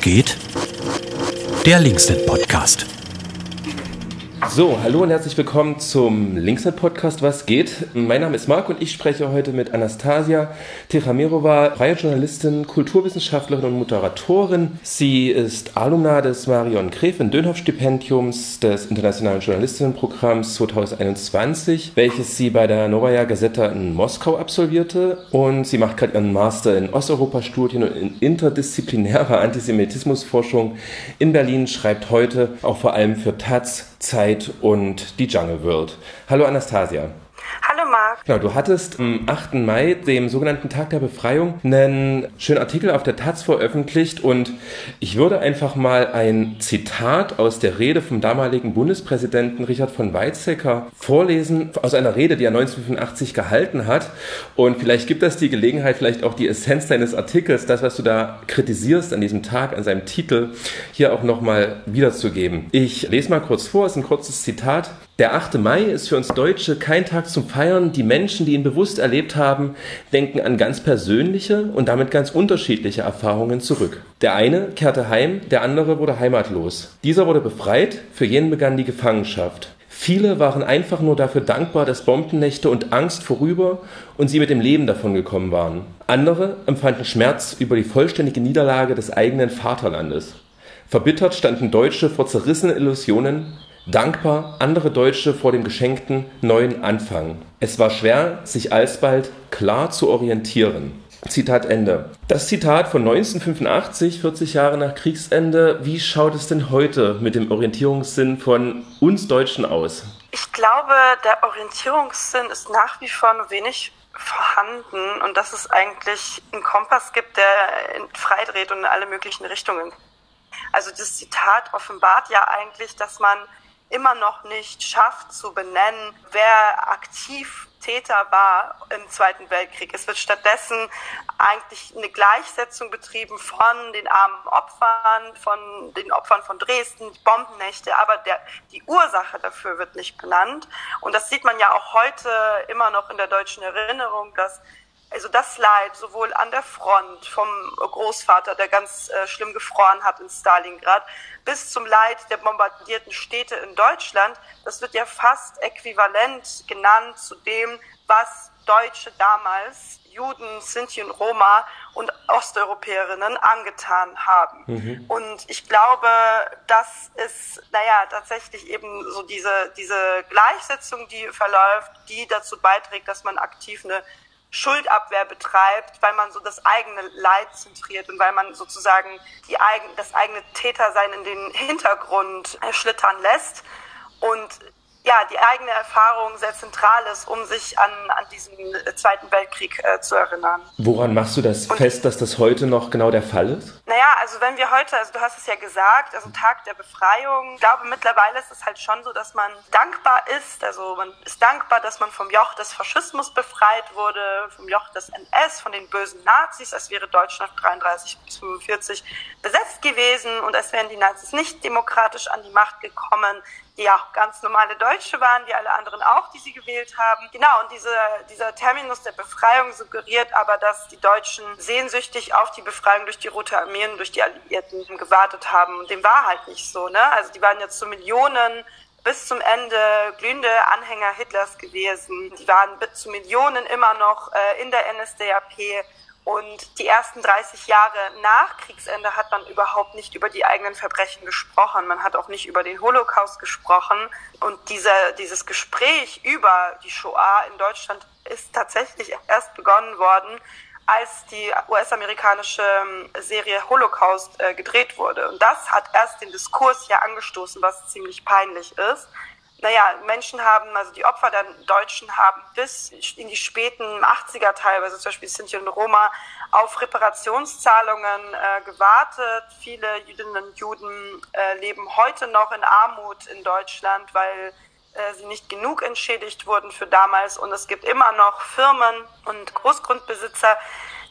Geht? Der Linksnet Podcast. So, hallo und herzlich willkommen zum Linksnet Podcast Was geht? Mein Name ist Marc und ich spreche heute mit Anastasia Techamirova, freie Journalistin, Kulturwissenschaftlerin und Moderatorin. Sie ist Alumna des Marion Gräfin Dönhoff Stipendiums des Internationalen Journalistinnenprogramms 2021, welches sie bei der Novaya Gazeta in Moskau absolvierte und sie macht gerade ihren Master in Osteuropa-Studien und in interdisziplinärer Antisemitismusforschung in Berlin, schreibt heute auch vor allem für Taz, Zeit und die Jungle World. Hallo Anastasia. Genau, du hattest am 8. Mai, dem sogenannten Tag der Befreiung, einen schönen Artikel auf der Taz veröffentlicht und ich würde einfach mal ein Zitat aus der Rede vom damaligen Bundespräsidenten Richard von Weizsäcker vorlesen, aus einer Rede, die er 1985 gehalten hat. Und vielleicht gibt das die Gelegenheit, vielleicht auch die Essenz deines Artikels, das, was du da kritisierst an diesem Tag, an seinem Titel, hier auch nochmal wiederzugeben. Ich lese mal kurz vor, es ist ein kurzes Zitat. Der 8. Mai ist für uns Deutsche kein Tag zum Feiern. Die Menschen, die ihn bewusst erlebt haben, denken an ganz persönliche und damit ganz unterschiedliche Erfahrungen zurück. Der eine kehrte heim, der andere wurde heimatlos. Dieser wurde befreit, für jenen begann die Gefangenschaft. Viele waren einfach nur dafür dankbar, dass Bombennächte und Angst vorüber und sie mit dem Leben davongekommen waren. Andere empfanden Schmerz über die vollständige Niederlage des eigenen Vaterlandes. Verbittert standen Deutsche vor zerrissenen Illusionen, dankbar andere Deutsche vor dem geschenkten neuen Anfang. Es war schwer, sich alsbald klar zu orientieren. Zitat Ende. Das Zitat von 1985, 40 Jahre nach Kriegsende. Wie schaut es denn heute mit dem Orientierungssinn von uns Deutschen aus? Ich glaube, der Orientierungssinn ist nach wie vor nur wenig vorhanden und dass es eigentlich einen Kompass gibt, der freidreht und in alle möglichen Richtungen. Also das Zitat offenbart ja eigentlich, dass man immer noch nicht schafft zu benennen, wer aktiv Täter war im Zweiten Weltkrieg. Es wird stattdessen eigentlich eine Gleichsetzung betrieben von den armen Opfern, von den Opfern von Dresden, Bombennächte, aber der, die Ursache dafür wird nicht benannt. Und das sieht man ja auch heute immer noch in der deutschen Erinnerung, dass also das Leid sowohl an der Front vom Großvater, der ganz äh, schlimm gefroren hat in Stalingrad, bis zum Leid der bombardierten Städte in Deutschland, das wird ja fast äquivalent genannt zu dem, was Deutsche damals, Juden, Sinti und Roma und Osteuropäerinnen angetan haben. Mhm. Und ich glaube, das ist, naja, tatsächlich eben so diese, diese Gleichsetzung, die verläuft, die dazu beiträgt, dass man aktiv eine Schuldabwehr betreibt, weil man so das eigene Leid zentriert und weil man sozusagen die eigen, das eigene Tätersein in den Hintergrund schlittern lässt. Und ja, die eigene Erfahrung sehr zentral ist, um sich an, an diesen Zweiten Weltkrieg äh, zu erinnern. Woran machst du das Und, fest, dass das heute noch genau der Fall ist? Naja, also wenn wir heute, also du hast es ja gesagt, also Tag der Befreiung, ich glaube mittlerweile ist es halt schon so, dass man dankbar ist, also man ist dankbar, dass man vom Joch des Faschismus befreit wurde, vom Joch des NS, von den bösen Nazis, als wäre Deutschland 33 bis 45 besetzt gewesen und als wären die Nazis nicht demokratisch an die Macht gekommen ja ganz normale Deutsche waren, wie alle anderen auch, die sie gewählt haben. Genau, und diese, dieser Terminus der Befreiung suggeriert aber, dass die Deutschen sehnsüchtig auf die Befreiung durch die Rote Armee und durch die Alliierten gewartet haben. Und dem war halt nicht so, ne? Also die waren jetzt zu Millionen bis zum Ende glühende Anhänger Hitlers gewesen. Die waren bis zu Millionen immer noch äh, in der NSDAP und die ersten 30 Jahre nach Kriegsende hat man überhaupt nicht über die eigenen Verbrechen gesprochen. Man hat auch nicht über den Holocaust gesprochen. Und dieser, dieses Gespräch über die Shoah in Deutschland ist tatsächlich erst begonnen worden, als die US-amerikanische ähm, Serie Holocaust äh, gedreht wurde. Und das hat erst den Diskurs ja angestoßen, was ziemlich peinlich ist naja, Menschen haben, also die Opfer der Deutschen haben bis in die späten 80er teilweise, zum Beispiel Sinti und Roma, auf Reparationszahlungen äh, gewartet. Viele Jüdinnen und Juden äh, leben heute noch in Armut in Deutschland, weil äh, sie nicht genug entschädigt wurden für damals. Und es gibt immer noch Firmen und Großgrundbesitzer,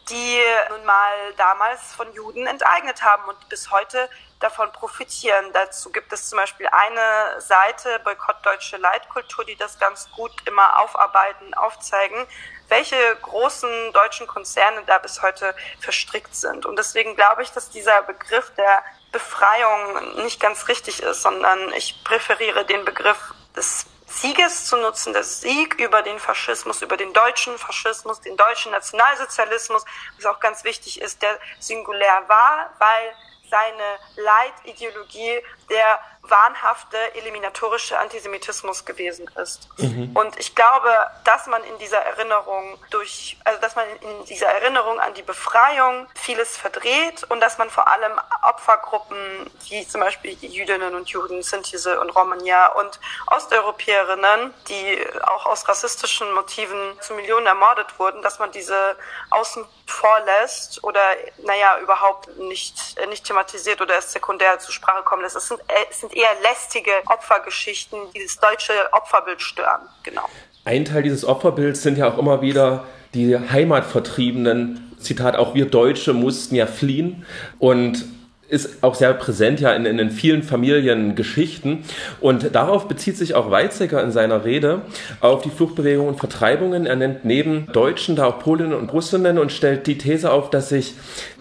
die nun mal damals von Juden enteignet haben und bis heute davon profitieren. Dazu gibt es zum Beispiel eine Seite, Boykott Deutsche Leitkultur, die das ganz gut immer aufarbeiten, aufzeigen. welche großen deutschen Konzerne da bis heute verstrickt sind. Und deswegen glaube ich, dass dieser Begriff der Befreiung nicht ganz richtig ist, sondern ich präferiere den Begriff des Sieges zu nutzen, der Sieg über den Faschismus, über den deutschen Faschismus, den deutschen Nationalsozialismus, was auch ganz wichtig ist, der singulär war, weil seine Leitideologie der wahnhafte eliminatorische Antisemitismus gewesen ist. Mhm. Und ich glaube, dass man in dieser Erinnerung durch, also dass man in dieser Erinnerung an die Befreiung vieles verdreht und dass man vor allem Opfergruppen wie zum Beispiel die Jüdinnen und Juden, Sintise und Romagna und Osteuropäerinnen, die auch aus rassistischen Motiven zu Millionen ermordet wurden, dass man diese außen vorlässt oder naja überhaupt nicht nicht thematisiert oder erst sekundär zur Sprache kommen lässt. Es sind, es sind eher lästige Opfergeschichten, die das deutsche Opferbild stören. Genau. Ein Teil dieses Opferbilds sind ja auch immer wieder die Heimatvertriebenen. Zitat, auch wir Deutsche mussten ja fliehen. Und ist auch sehr präsent ja in, in den vielen Familiengeschichten. Und darauf bezieht sich auch Weizsäcker in seiner Rede auf die Fluchtbewegungen und Vertreibungen. Er nennt neben Deutschen da auch Polinnen und Russinnen und stellt die These auf, dass sich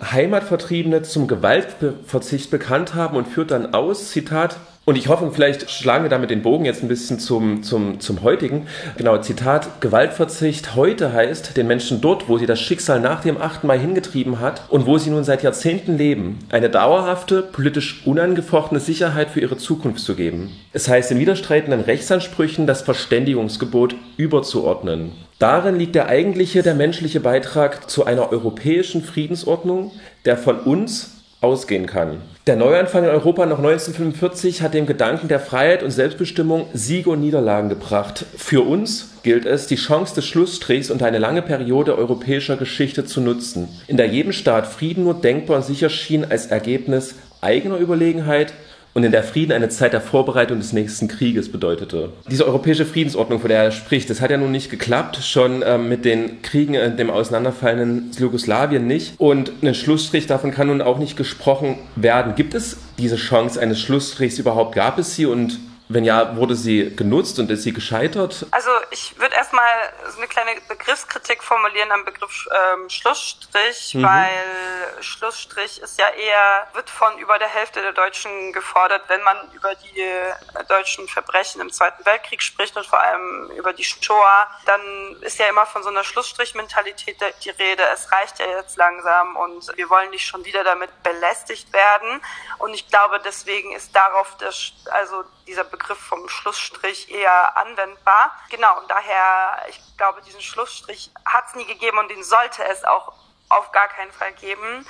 Heimatvertriebene zum Gewaltverzicht bekannt haben und führt dann aus, Zitat, und ich hoffe, vielleicht schlagen wir damit den Bogen jetzt ein bisschen zum, zum, zum heutigen. Genau, Zitat, Gewaltverzicht heute heißt, den Menschen dort, wo sie das Schicksal nach dem 8. Mai hingetrieben hat und wo sie nun seit Jahrzehnten leben, eine dauerhafte, politisch unangefochtene Sicherheit für ihre Zukunft zu geben. Es heißt, in widerstreitenden Rechtsansprüchen das Verständigungsgebot überzuordnen. Darin liegt der eigentliche, der menschliche Beitrag zu einer europäischen Friedensordnung, der von uns ausgehen kann. Der Neuanfang in Europa nach 1945 hat dem Gedanken der Freiheit und Selbstbestimmung Siege und Niederlagen gebracht. Für uns gilt es, die Chance des Schlussstrichs und eine lange Periode europäischer Geschichte zu nutzen, in der jedem Staat Frieden nur denkbar und sicher schien als Ergebnis eigener Überlegenheit und in der Frieden eine Zeit der Vorbereitung des nächsten Krieges bedeutete. Diese europäische Friedensordnung, von der er spricht, das hat ja nun nicht geklappt, schon ähm, mit den Kriegen in dem auseinanderfallenden Jugoslawien nicht. Und ein Schlussstrich davon kann nun auch nicht gesprochen werden. Gibt es diese Chance eines Schlussstrichs überhaupt? Gab es sie und wenn ja, wurde sie genutzt und ist sie gescheitert? Also ich würde erstmal so eine kleine Begriffskritik formulieren am Begriff ähm, Schlussstrich, mhm. weil Schlussstrich ist ja eher, wird von über der Hälfte der Deutschen gefordert, wenn man über die äh, deutschen Verbrechen im Zweiten Weltkrieg spricht und vor allem über die Shoah, dann ist ja immer von so einer Schlussstrich-Mentalität die Rede. Es reicht ja jetzt langsam und wir wollen nicht schon wieder damit belästigt werden. Und ich glaube, deswegen ist darauf das, also dieser Begriff vom Schlussstrich eher anwendbar. Genau, und daher, ich glaube, diesen Schlussstrich hat es nie gegeben und den sollte es auch auf gar keinen Fall geben.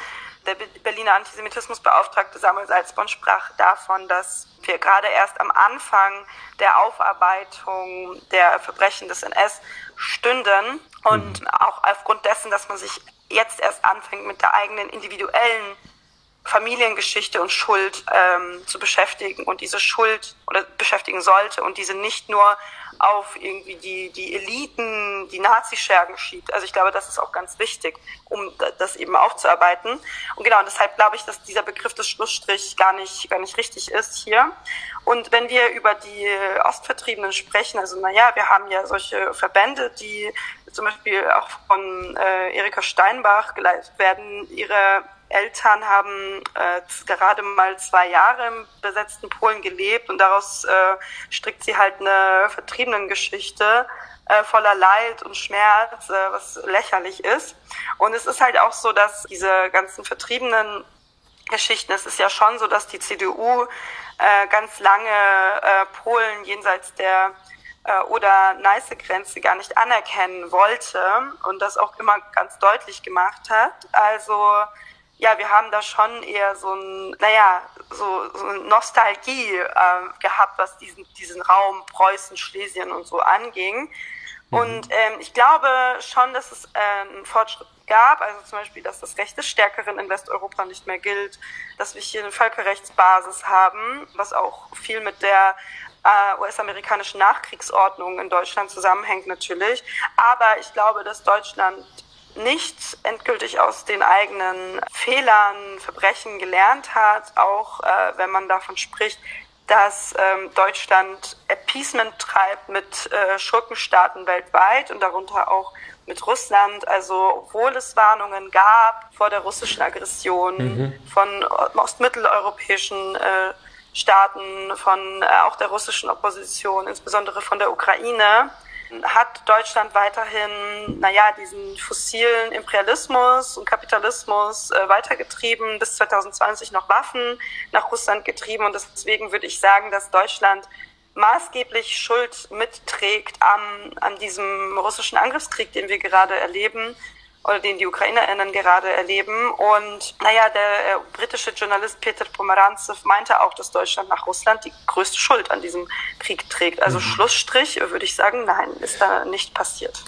Der Berliner Antisemitismusbeauftragte Samuel Salzborn sprach davon, dass wir gerade erst am Anfang der Aufarbeitung der Verbrechen des NS stünden und mhm. auch aufgrund dessen, dass man sich jetzt erst anfängt mit der eigenen individuellen Familiengeschichte und Schuld ähm, zu beschäftigen und diese Schuld oder beschäftigen sollte und diese nicht nur auf irgendwie die, die Eliten, die Nazischergen schiebt. Also ich glaube, das ist auch ganz wichtig, um das eben aufzuarbeiten. Und genau, deshalb glaube ich, dass dieser Begriff des Schlussstrich gar nicht, gar nicht richtig ist hier. Und wenn wir über die Ostvertriebenen sprechen, also naja, wir haben ja solche Verbände, die zum Beispiel auch von äh, Erika Steinbach geleitet werden, ihre Eltern haben äh, gerade mal zwei Jahre im besetzten Polen gelebt und daraus äh, strickt sie halt eine Vertriebenengeschichte äh, voller Leid und Schmerz, äh, was lächerlich ist. Und es ist halt auch so, dass diese ganzen vertriebenen Geschichten, es ist ja schon so, dass die CDU äh, ganz lange äh, Polen jenseits der äh, oder Neiße-Grenze gar nicht anerkennen wollte und das auch immer ganz deutlich gemacht hat. Also ja, wir haben da schon eher so ein, naja, so, so eine Nostalgie äh, gehabt, was diesen, diesen Raum Preußen, Schlesien und so anging. Mhm. Und ähm, ich glaube schon, dass es äh, einen Fortschritt gab, also zum Beispiel, dass das Recht des Stärkeren in Westeuropa nicht mehr gilt, dass wir hier eine Völkerrechtsbasis haben, was auch viel mit der äh, US-amerikanischen Nachkriegsordnung in Deutschland zusammenhängt natürlich. Aber ich glaube, dass Deutschland nicht endgültig aus den eigenen Fehlern, Verbrechen gelernt hat, auch äh, wenn man davon spricht, dass ähm, Deutschland Appeasement treibt mit äh, Schurkenstaaten weltweit und darunter auch mit Russland. Also obwohl es Warnungen gab vor der russischen Aggression mhm. von ostmitteleuropäischen äh, Staaten, von äh, auch der russischen Opposition, insbesondere von der Ukraine, hat Deutschland weiterhin, naja, diesen fossilen Imperialismus und Kapitalismus äh, weitergetrieben, bis 2020 noch Waffen nach Russland getrieben. Und deswegen würde ich sagen, dass Deutschland maßgeblich Schuld mitträgt an, an diesem russischen Angriffskrieg, den wir gerade erleben oder den die UkrainerInnen gerade erleben. Und naja, der äh, britische Journalist Peter Pomeranzev meinte auch, dass Deutschland nach Russland die größte Schuld an diesem Krieg trägt. Also mhm. Schlussstrich würde ich sagen, nein, ist da nicht passiert.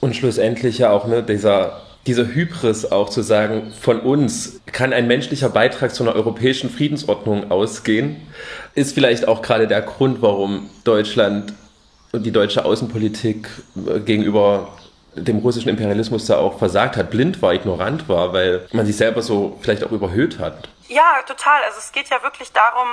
Und schlussendlich ja auch ne, dieser dieser Hybris auch zu sagen, von uns kann ein menschlicher Beitrag zu einer europäischen Friedensordnung ausgehen, ist vielleicht auch gerade der Grund, warum Deutschland und die deutsche Außenpolitik äh, gegenüber dem russischen Imperialismus da auch versagt hat, blind war, ignorant war, weil man sich selber so vielleicht auch überhöht hat. Ja, total. Also es geht ja wirklich darum,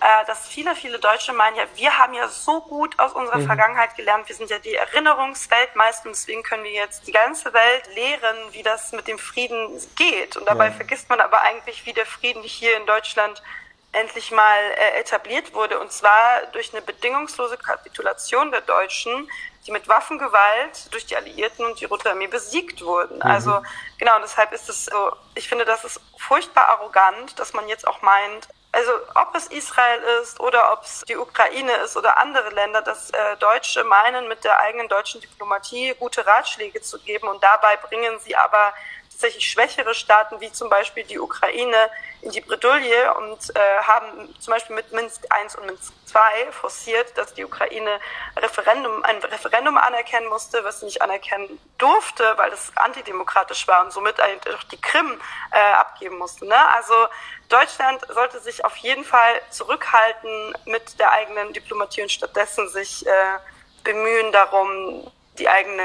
äh, dass viele, viele Deutsche meinen, ja, wir haben ja so gut aus unserer mhm. Vergangenheit gelernt, wir sind ja die Erinnerungsweltmeister und deswegen können wir jetzt die ganze Welt lehren, wie das mit dem Frieden geht. Und dabei ja. vergisst man aber eigentlich, wie der Frieden hier in Deutschland endlich mal äh, etabliert wurde, und zwar durch eine bedingungslose Kapitulation der Deutschen die mit Waffengewalt durch die Alliierten und die Rote Armee besiegt wurden. Mhm. Also genau, deshalb ist es so, ich finde, das ist furchtbar arrogant, dass man jetzt auch meint, also ob es Israel ist oder ob es die Ukraine ist oder andere Länder, dass äh, Deutsche meinen, mit der eigenen deutschen Diplomatie gute Ratschläge zu geben und dabei bringen sie aber tatsächlich schwächere Staaten wie zum Beispiel die Ukraine in die Bredouille und äh, haben zum Beispiel mit Minsk I und Minsk II forciert, dass die Ukraine Referendum, ein Referendum anerkennen musste, was sie nicht anerkennen durfte, weil es antidemokratisch war und somit auch die Krim äh, abgeben musste. Ne? Also Deutschland sollte sich auf jeden Fall zurückhalten mit der eigenen Diplomatie und stattdessen sich äh, bemühen darum, die eigene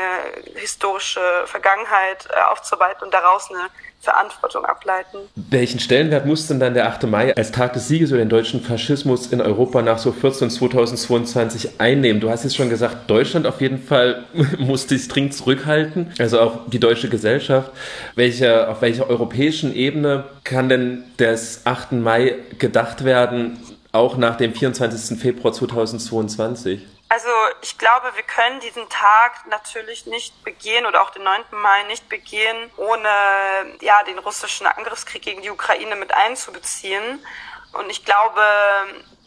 historische Vergangenheit äh, aufzuarbeiten und daraus eine Verantwortung ableiten. Welchen Stellenwert muss denn dann der 8. Mai als Tag des Sieges über den deutschen Faschismus in Europa nach so 14 2022 einnehmen? Du hast jetzt schon gesagt, Deutschland auf jeden Fall muss sich dringend zurückhalten, also auch die deutsche Gesellschaft. Welche, auf welcher europäischen Ebene kann denn des 8. Mai gedacht werden, auch nach dem 24. Februar 2022? Also ich glaube, wir können diesen Tag natürlich nicht begehen oder auch den 9. Mai nicht begehen, ohne ja den russischen Angriffskrieg gegen die Ukraine mit einzubeziehen. Und ich glaube,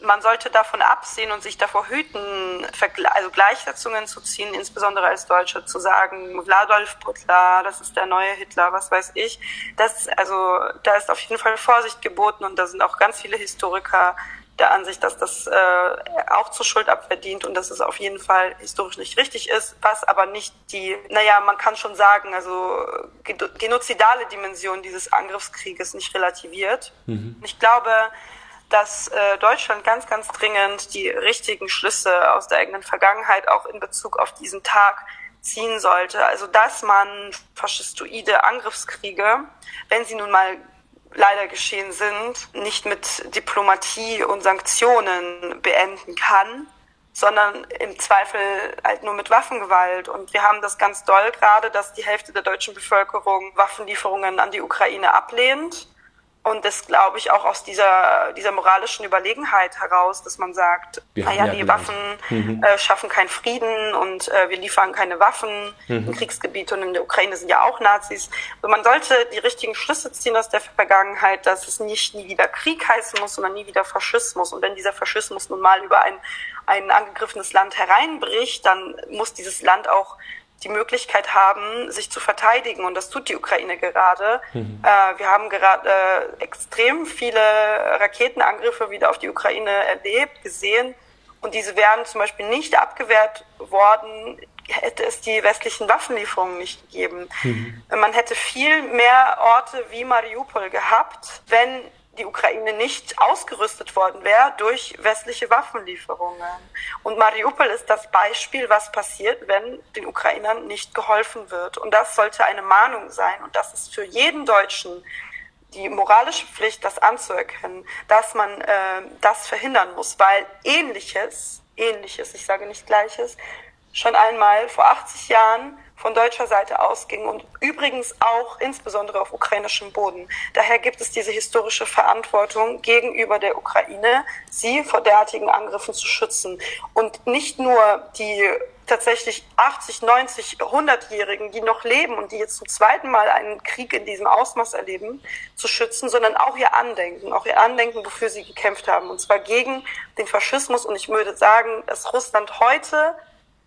man sollte davon absehen und sich davor hüten, also Gleichsetzungen zu ziehen, insbesondere als Deutsche zu sagen, Wladolf Putler, das ist der neue Hitler, was weiß ich. Das, also, da ist auf jeden Fall Vorsicht geboten und da sind auch ganz viele Historiker der Ansicht, dass das äh, auch zur Schuldabwehr dient und dass es auf jeden Fall historisch nicht richtig ist, was aber nicht die, naja, man kann schon sagen, also genozidale Dimension dieses Angriffskrieges nicht relativiert. Mhm. Ich glaube, dass äh, Deutschland ganz, ganz dringend die richtigen Schlüsse aus der eigenen Vergangenheit auch in Bezug auf diesen Tag ziehen sollte. Also dass man faschistoide Angriffskriege, wenn sie nun mal leider geschehen sind, nicht mit Diplomatie und Sanktionen beenden kann, sondern im Zweifel halt nur mit Waffengewalt. Und wir haben das ganz doll gerade, dass die Hälfte der deutschen Bevölkerung Waffenlieferungen an die Ukraine ablehnt und das glaube ich auch aus dieser, dieser moralischen Überlegenheit heraus, dass man sagt, wir naja, ja die gelernt. Waffen mhm. äh, schaffen keinen Frieden und äh, wir liefern keine Waffen mhm. im Kriegsgebiet und in der Ukraine sind ja auch Nazis. Und man sollte die richtigen Schlüsse ziehen aus der Vergangenheit, dass es nicht nie wieder Krieg heißen muss, sondern nie wieder Faschismus. Und wenn dieser Faschismus nun mal über ein, ein angegriffenes Land hereinbricht, dann muss dieses Land auch die Möglichkeit haben, sich zu verteidigen. Und das tut die Ukraine gerade. Mhm. Äh, wir haben gerade äh, extrem viele Raketenangriffe wieder auf die Ukraine erlebt, gesehen. Und diese wären zum Beispiel nicht abgewehrt worden, hätte es die westlichen Waffenlieferungen nicht gegeben. Mhm. Man hätte viel mehr Orte wie Mariupol gehabt, wenn die Ukraine nicht ausgerüstet worden wäre durch westliche Waffenlieferungen. Und Mariupol ist das Beispiel, was passiert, wenn den Ukrainern nicht geholfen wird. Und das sollte eine Mahnung sein. Und das ist für jeden Deutschen die moralische Pflicht, das anzuerkennen, dass man äh, das verhindern muss, weil ähnliches ähnliches, ich sage nicht gleiches, schon einmal vor 80 Jahren von deutscher Seite ausging und übrigens auch insbesondere auf ukrainischem Boden. Daher gibt es diese historische Verantwortung gegenüber der Ukraine, sie vor derartigen Angriffen zu schützen. Und nicht nur die tatsächlich 80, 90, 100-Jährigen, die noch leben und die jetzt zum zweiten Mal einen Krieg in diesem Ausmaß erleben, zu schützen, sondern auch ihr Andenken, auch ihr Andenken, wofür sie gekämpft haben. Und zwar gegen den Faschismus. Und ich würde sagen, dass Russland heute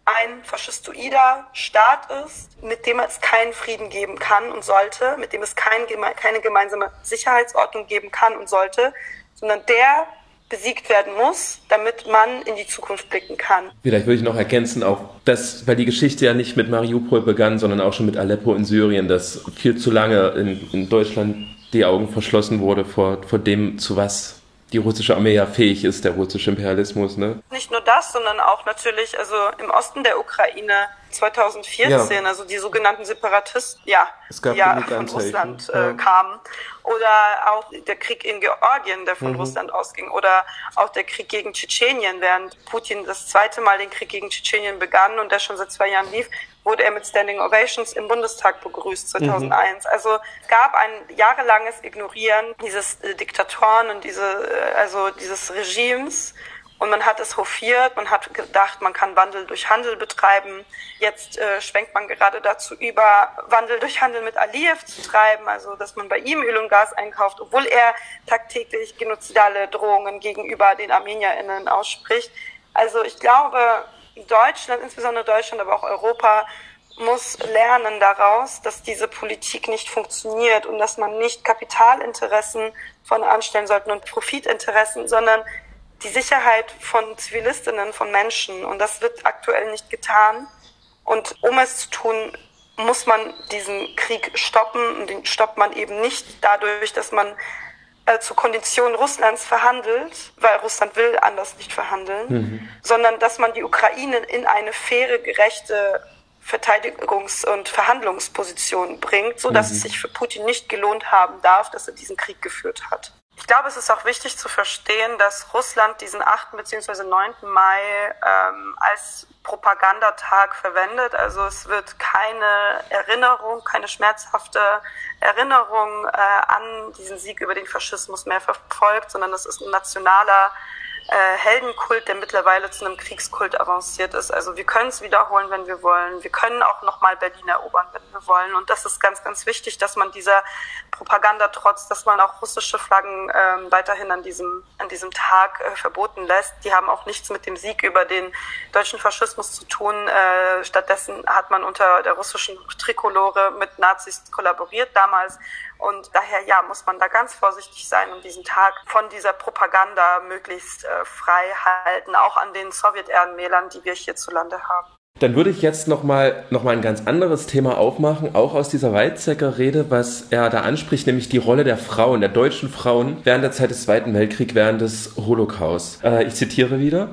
ein faschistoider Staat ist, mit dem es keinen Frieden geben kann und sollte, mit dem es kein, keine gemeinsame Sicherheitsordnung geben kann und sollte, sondern der besiegt werden muss, damit man in die Zukunft blicken kann. Vielleicht würde ich noch ergänzen, auch das, weil die Geschichte ja nicht mit Mariupol begann, sondern auch schon mit Aleppo in Syrien, dass viel zu lange in, in Deutschland die Augen verschlossen wurde vor, vor dem, zu was die russische Armee ja fähig ist, der russische Imperialismus. Ne? Nicht nur das, sondern auch natürlich, also im Osten der Ukraine 2014, ja. also die sogenannten Separatisten, ja, die ja von Russland äh, ja. kamen. Oder auch der Krieg in Georgien, der von mhm. Russland ausging. Oder auch der Krieg gegen Tschetschenien, während Putin das zweite Mal den Krieg gegen Tschetschenien begann und der schon seit zwei Jahren lief, wurde er mit Standing Ovations im Bundestag begrüßt 2001. Mhm. Also gab ein jahrelanges Ignorieren dieses äh, Diktatoren und diese, äh, also dieses Regimes. Und man hat es hofiert, man hat gedacht, man kann Wandel durch Handel betreiben. Jetzt äh, schwenkt man gerade dazu über, Wandel durch Handel mit Aliyev zu treiben, also dass man bei ihm Öl und Gas einkauft, obwohl er tagtäglich genozidale Drohungen gegenüber den ArmenierInnen ausspricht. Also ich glaube, Deutschland, insbesondere Deutschland, aber auch Europa, muss lernen daraus, dass diese Politik nicht funktioniert und dass man nicht Kapitalinteressen von anstellen sollten und Profitinteressen, sondern die Sicherheit von Zivilistinnen, von Menschen. Und das wird aktuell nicht getan. Und um es zu tun, muss man diesen Krieg stoppen. Und den stoppt man eben nicht dadurch, dass man äh, zu Konditionen Russlands verhandelt, weil Russland will anders nicht verhandeln, mhm. sondern dass man die Ukraine in eine faire, gerechte Verteidigungs- und Verhandlungsposition bringt, so dass mhm. es sich für Putin nicht gelohnt haben darf, dass er diesen Krieg geführt hat. Ich glaube, es ist auch wichtig zu verstehen, dass Russland diesen 8. bzw. 9. Mai ähm, als Propagandatag verwendet. Also es wird keine Erinnerung, keine schmerzhafte Erinnerung äh, an diesen Sieg über den Faschismus mehr verfolgt, sondern es ist ein nationaler äh, Heldenkult, der mittlerweile zu einem Kriegskult avanciert ist. Also wir können es wiederholen, wenn wir wollen. Wir können auch nochmal Berlin erobern, wenn wir wollen. Und das ist ganz, ganz wichtig, dass man dieser Propaganda trotz, dass man auch russische Flaggen äh, weiterhin an diesem, an diesem Tag äh, verboten lässt. Die haben auch nichts mit dem Sieg über den deutschen Faschismus zu tun. Äh, stattdessen hat man unter der russischen Trikolore mit Nazis kollaboriert damals. Und daher, ja, muss man da ganz vorsichtig sein und diesen Tag von dieser Propaganda möglichst äh, frei halten, auch an den Sowjetehrenmälern, die wir hierzulande haben. Dann würde ich jetzt nochmal noch mal ein ganz anderes Thema aufmachen, auch aus dieser Weizsäcker-Rede, was er da anspricht, nämlich die Rolle der Frauen, der deutschen Frauen während der Zeit des Zweiten Weltkriegs, während des Holocaust. Äh, ich zitiere wieder.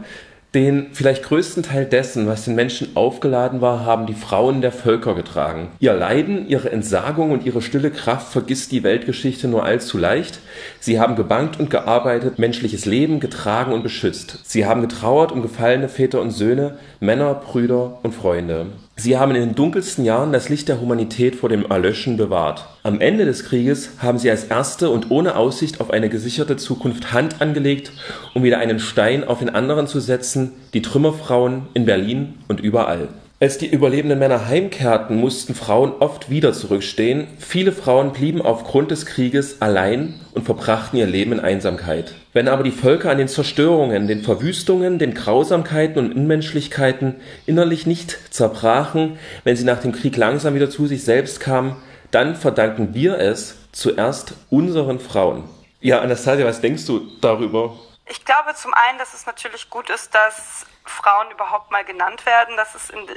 Den vielleicht größten Teil dessen, was den Menschen aufgeladen war, haben die Frauen der Völker getragen. Ihr Leiden, ihre Entsagung und ihre stille Kraft vergisst die Weltgeschichte nur allzu leicht. Sie haben gebankt und gearbeitet, menschliches Leben getragen und beschützt. Sie haben getrauert um gefallene Väter und Söhne, Männer, Brüder und Freunde. Sie haben in den dunkelsten Jahren das Licht der Humanität vor dem Erlöschen bewahrt. Am Ende des Krieges haben sie als Erste und ohne Aussicht auf eine gesicherte Zukunft Hand angelegt, um wieder einen Stein auf den anderen zu setzen, die Trümmerfrauen in Berlin und überall. Als die überlebenden Männer heimkehrten, mussten Frauen oft wieder zurückstehen. Viele Frauen blieben aufgrund des Krieges allein und verbrachten ihr Leben in Einsamkeit. Wenn aber die Völker an den Zerstörungen, den Verwüstungen, den Grausamkeiten und Unmenschlichkeiten innerlich nicht zerbrachen, wenn sie nach dem Krieg langsam wieder zu sich selbst kamen, dann verdanken wir es zuerst unseren Frauen. Ja, Anastasia, was denkst du darüber? Ich glaube zum einen, dass es natürlich gut ist, dass Frauen überhaupt mal genannt werden. Das ist in,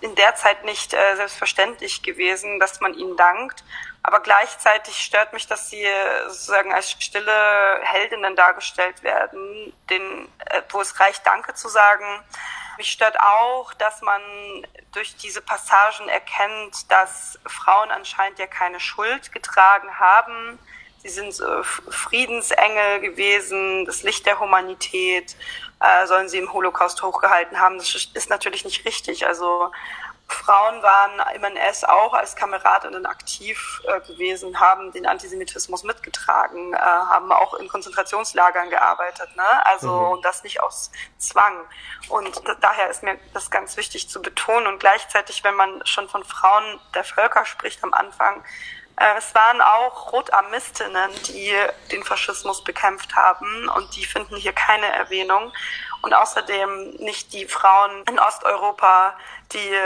in der Zeit nicht äh, selbstverständlich gewesen, dass man ihnen dankt. Aber gleichzeitig stört mich, dass sie sozusagen als stille Heldinnen dargestellt werden, denen, äh, wo es reicht, Danke zu sagen. Mich stört auch, dass man durch diese Passagen erkennt, dass Frauen anscheinend ja keine Schuld getragen haben sie sind äh, Friedensengel gewesen, das Licht der Humanität, äh, sollen sie im Holocaust hochgehalten haben. Das ist natürlich nicht richtig. Also Frauen waren im NS auch als Kameradinnen aktiv äh, gewesen, haben den Antisemitismus mitgetragen, äh, haben auch in Konzentrationslagern gearbeitet, ne? Also mhm. und das nicht aus Zwang. Und daher ist mir das ganz wichtig zu betonen. Und gleichzeitig, wenn man schon von Frauen der Völker spricht am Anfang, es waren auch Rotarmistinnen, die den Faschismus bekämpft haben und die finden hier keine Erwähnung. Und außerdem nicht die Frauen in Osteuropa, die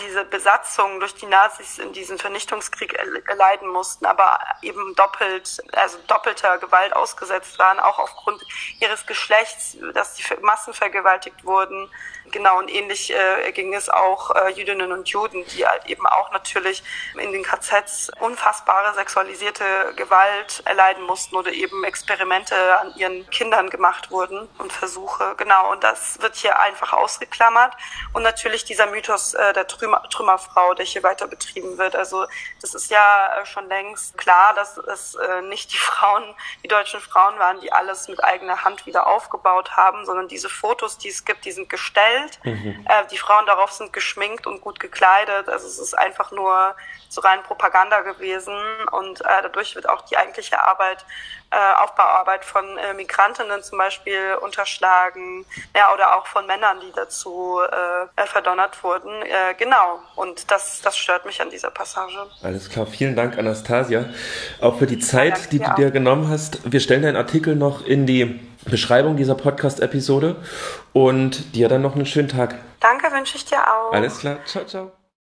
diese Besatzung durch die Nazis in diesem Vernichtungskrieg erleiden mussten, aber eben doppelt, also doppelter Gewalt ausgesetzt waren, auch aufgrund ihres Geschlechts, dass sie massenvergewaltigt wurden. Genau, und ähnlich äh, ging es auch äh, Jüdinnen und Juden, die halt eben auch natürlich in den KZs unfassbare sexualisierte Gewalt erleiden mussten oder eben Experimente an ihren Kindern gemacht wurden und Versuche. Genau, und das wird hier einfach ausgeklammert. Und natürlich dieser Mythos äh, der Trümmer, Trümmerfrau, der hier weiter betrieben wird. Also das ist ja äh, schon längst klar, dass es äh, nicht die Frauen, die deutschen Frauen waren, die alles mit eigener Hand wieder aufgebaut haben, sondern diese Fotos, die es gibt, die sind gestellt. Mhm. Äh, die Frauen darauf sind geschminkt und gut gekleidet. Also es ist einfach nur so rein Propaganda gewesen und äh, dadurch wird auch die eigentliche Arbeit, äh, Aufbauarbeit von äh, Migrantinnen zum Beispiel unterschlagen, ja, oder auch von Männern, die dazu äh, verdonnert wurden. Äh, genau. Und das, das stört mich an dieser Passage. Alles klar. Vielen Dank, Anastasia. Auch für die Zeit, ja, die du dir genommen hast. Wir stellen deinen Artikel noch in die Beschreibung dieser Podcast-Episode und dir dann noch einen schönen Tag. Danke, wünsche ich dir auch. Alles klar. Ciao, ciao.